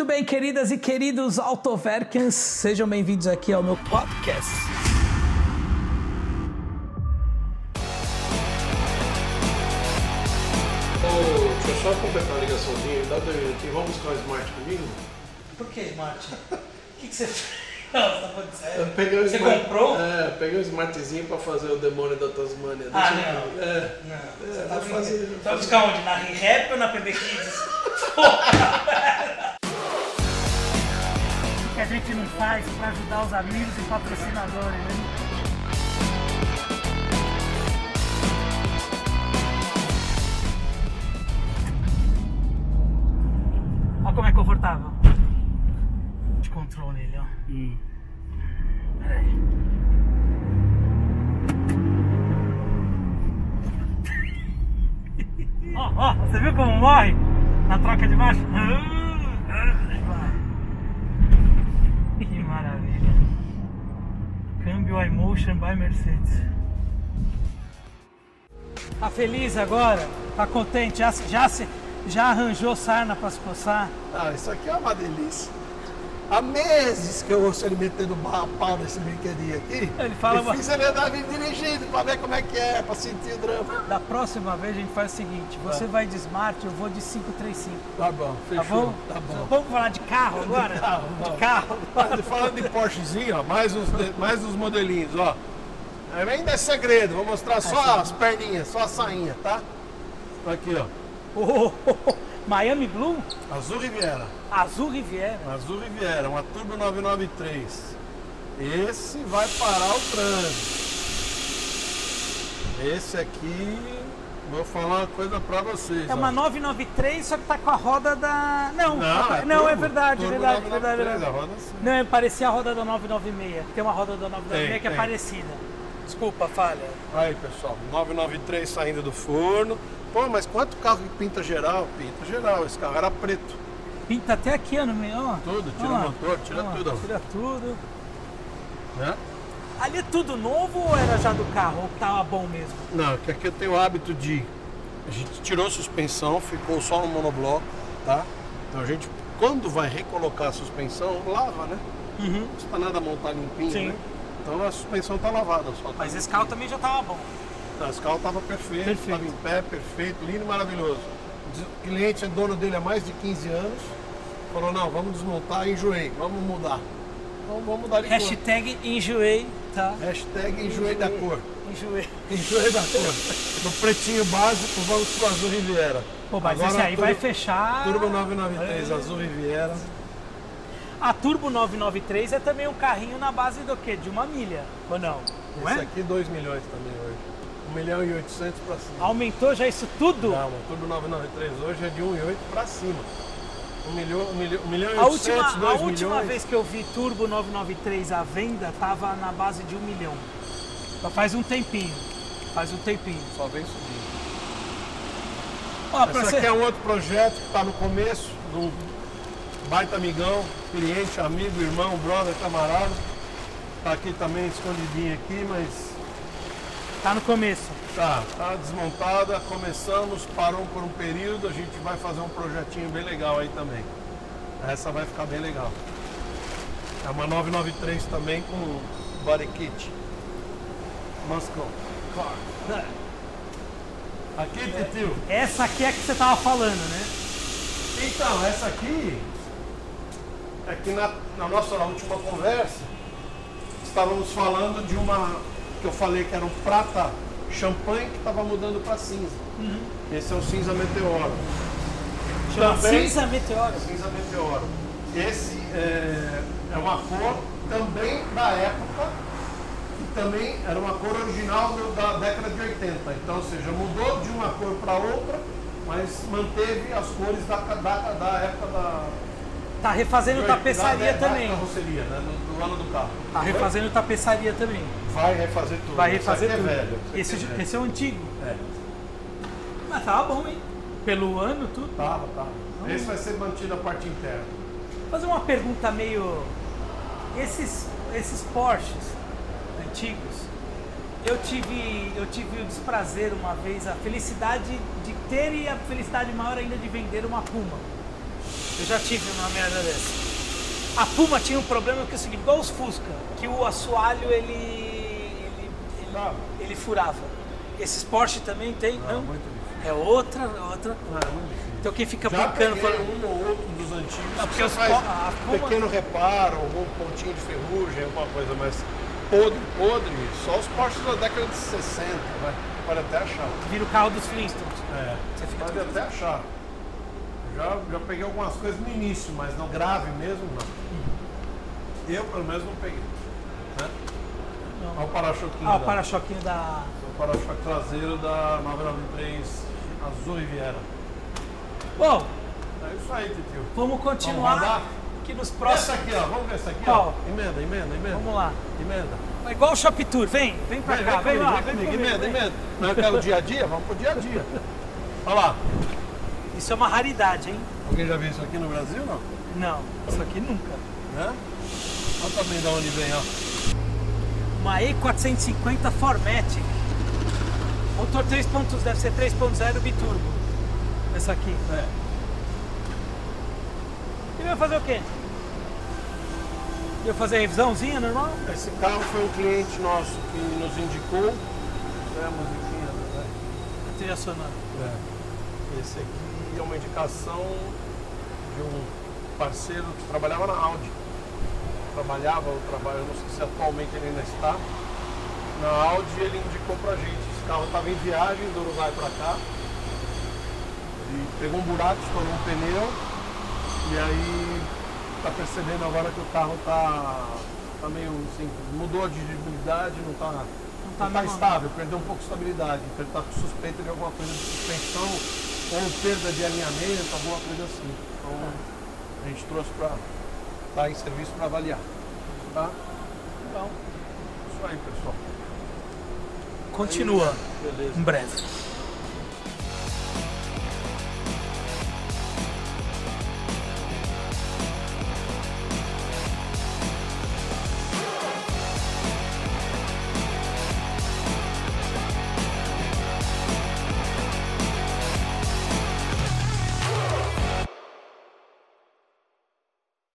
Muito bem, queridas e queridos Autoverkens, sejam bem-vindos aqui ao meu podcast. Ô, deixa eu só completar a ligaçãozinha. Dá dois aqui. Vamos buscar o Smart comigo? Por que, Martin? O que, que você fez? Não, você tá falando sério. Eu peguei Você Smart- comprou? É, peguei o Smartzinho pra fazer o demônio da Tasmânia. Ah, Deixa eu- não. É. Não, É, você tá fazer, Você vai fazer. buscar onde? Na ReHap ou na PB Kids? que gente não faz para ajudar os amigos e patrocinadores, né? Olha como é confortável. De controle ele, ó. Peraí. Ó, ó, você viu como morre na troca de marcha? Que maravilha. Câmbio iMotion by Mercedes. Tá feliz agora? Tá contente? Já, se- já, se, já arranjou sarna pra se coçar? Ah, isso aqui é uma delícia. Há meses que eu ouço ele metendo barra pau nesse brinquedinho aqui. Ele fala fiz ele andar me dirigindo pra ver como é que é, pra sentir o drama. Da próxima vez a gente faz o seguinte: você vai de Smart, eu vou de 535. Tá bom, Tá fechou. bom? Tá bom. Vamos falar de carro agora? De carro, De carro. Mas Falando de Porschezinho, ó, mais uns, mais uns modelinhos, ó. Ainda é segredo, vou mostrar só as perninhas, só a sainha, tá? Aqui, ó. Oh, oh, oh. Miami Blue, Azul Riviera. Azul Riviera. Azul Riviera, uma Turbo 993. Esse vai parar o trânsito. Esse aqui, vou falar uma coisa pra vocês. É ó. uma 993, só que tá com a roda da. Não, Não, é não é verdade, Turbo verdade, 993, verdade, verdade. a roda sim. Não, é parecia a roda da 996. Tem uma roda da 996 Tem, que é tem. parecida. Desculpa, falha. Aí, pessoal, 993 saindo do forno. Pô, mas quanto carro que pinta geral? Pinta geral, esse carro era preto. Pinta até aqui, ó, no meio, ó. Tudo, tira o motor, tira tudo, ó. Tira tudo. Né? Ali é tudo novo ou era já do carro? Ou tava bom mesmo? Não, que aqui eu tenho o hábito de. A gente tirou a suspensão, ficou só no monobloco, tá? Então a gente, quando vai recolocar a suspensão, lava, né? Não custa nada montar limpinho, Sim. né? Então a suspensão tá lavada só. Tá Mas esse carro também já tava bom. Não, esse carro tava perfeito, estava em pé, perfeito, lindo e maravilhoso. O cliente é dono dele há mais de 15 anos. Falou, não, vamos desmontar, enjoei, vamos mudar. Então vamos mudar de cor. Hashtag enjoei, tá? Hashtag enjoei da cor. Enjoei. Enjoei da cor. No pretinho básico, vamos pro Azul Riviera. Pô, mas Agora esse aí Turbo- vai fechar. Turbo 993, Azul Riviera. A Turbo 993 é também um carrinho na base do quê? De uma milha, ou não? Não Esse é? aqui 2 milhões também hoje. 1 milhão e 800 pra cima. Aumentou já isso tudo? Não, o Turbo 993 hoje é de 1,8 pra cima. 1 milhão, 1 milhão, 1 milhão e A 800, última, 2 a última milhões. vez que eu vi Turbo 993 à venda tava na base de um milhão. Já faz um tempinho. Faz um tempinho. Só vem subindo. Ó, Esse aqui é um outro projeto que está no começo, do baita amigão, cliente, amigo, irmão, brother, camarada. Tá aqui também escondidinho aqui, mas Tá no começo. tá, tá desmontada. Começamos, parou por um período, a gente vai fazer um projetinho bem legal aí também. Essa vai ficar bem legal. É uma 993 também com body kit. Muscle car. Aqui, tio. Essa aqui é a que você tava falando, né? Então, essa aqui é que na, na nossa última conversa estávamos falando de uma que eu falei que era um prata champanhe que estava mudando para cinza. Esse é o cinza meteoro. Chama Também- Cinza Meteoro. Cinza meteoro. Esse é, é uma cor também da época e também era uma cor original da década de 80. Então, ou seja, mudou de uma cor para outra, mas manteve as cores da, da, da época da. Tá refazendo tapeçaria da também. carroceria, né? Do ano do carro. Tá refazendo tapeçaria também. Vai refazer tudo. Vai refazer aqui tudo. É velho. esse, é esse é o antigo. É. Mas tava bom, hein? Pelo ano, tudo. Tava, tava. Esse vai ser mantido a parte interna. fazer uma pergunta meio. Esses, esses Porsches antigos, eu tive, eu tive o desprazer uma vez, a felicidade de ter e a felicidade maior ainda de vender uma Puma. Eu já tive uma merda dessa. A Puma tinha um problema que é o seguinte, igual os Fusca, que o assoalho ele, ele, ele, ele furava. Esses Porsche também tem, Não. É outra, outra. Então quem fica Já brincando falando. um ou outro dos antigos Não, que porque você faz a Puma- pequeno reparo, algum pontinho de ferrugem, alguma coisa, mas podre, podre, só os Porsches da década de 60, vai. Pode até achar. Vira o carro dos Flintstones. É, Você fica pode até achar. Já, já peguei algumas coisas no início, mas não grave mesmo, não. Eu, pelo menos, não peguei. Né? Não. Olha o para-choquinho. Ah, o para-choquinho da. o para-choque traseiro da 993 Azul Riviera. Bom, É isso aí, tio. vamos continuar Vamos que nos Essa próximos. aqui, ó. Vamos ver essa aqui, Qual? ó. Emenda, emenda, emenda. Vamos lá. Emenda. É igual o Shop Tour, vem, vem pra Vem, cá, vem, vem, comigo, lá, vem vem comigo. comigo, Emenda, emenda. Não é o dia a dia? Vamos pro dia a dia. Olha lá. Isso é uma raridade, hein? Alguém já viu isso aqui no Brasil, não? Não, isso aqui nunca. Né? Olha também de onde vem, ó. Uma E450 Formatic. Motor 3.0, deve ser 3.0 biturbo. Essa aqui. É. E vai fazer o quê? Ia fazer revisãozinha normal? Esse carro foi um cliente nosso que nos indicou. É a musiquinha, né? A trilha sonora. É. Esse aqui é uma indicação de um parceiro que trabalhava na Audi. Trabalhava, ou trabalha, eu não sei se atualmente ele ainda está. Na Audi ele indicou pra gente. Esse carro estava em viagem do Uruguai para cá. E pegou um buraco, estourou um pneu. E aí tá percebendo agora que o carro tá, tá meio assim, mudou a dirigibilidade, não tá, não tá tá mesmo- estável, perdeu um pouco de estabilidade. Então ele tá com suspeita de alguma coisa de suspensão ou perda de alinhamento, alguma coisa assim. Então a gente trouxe para estar em serviço para avaliar. Tá? Então, Isso aí, pessoal. continua Beleza. em breve.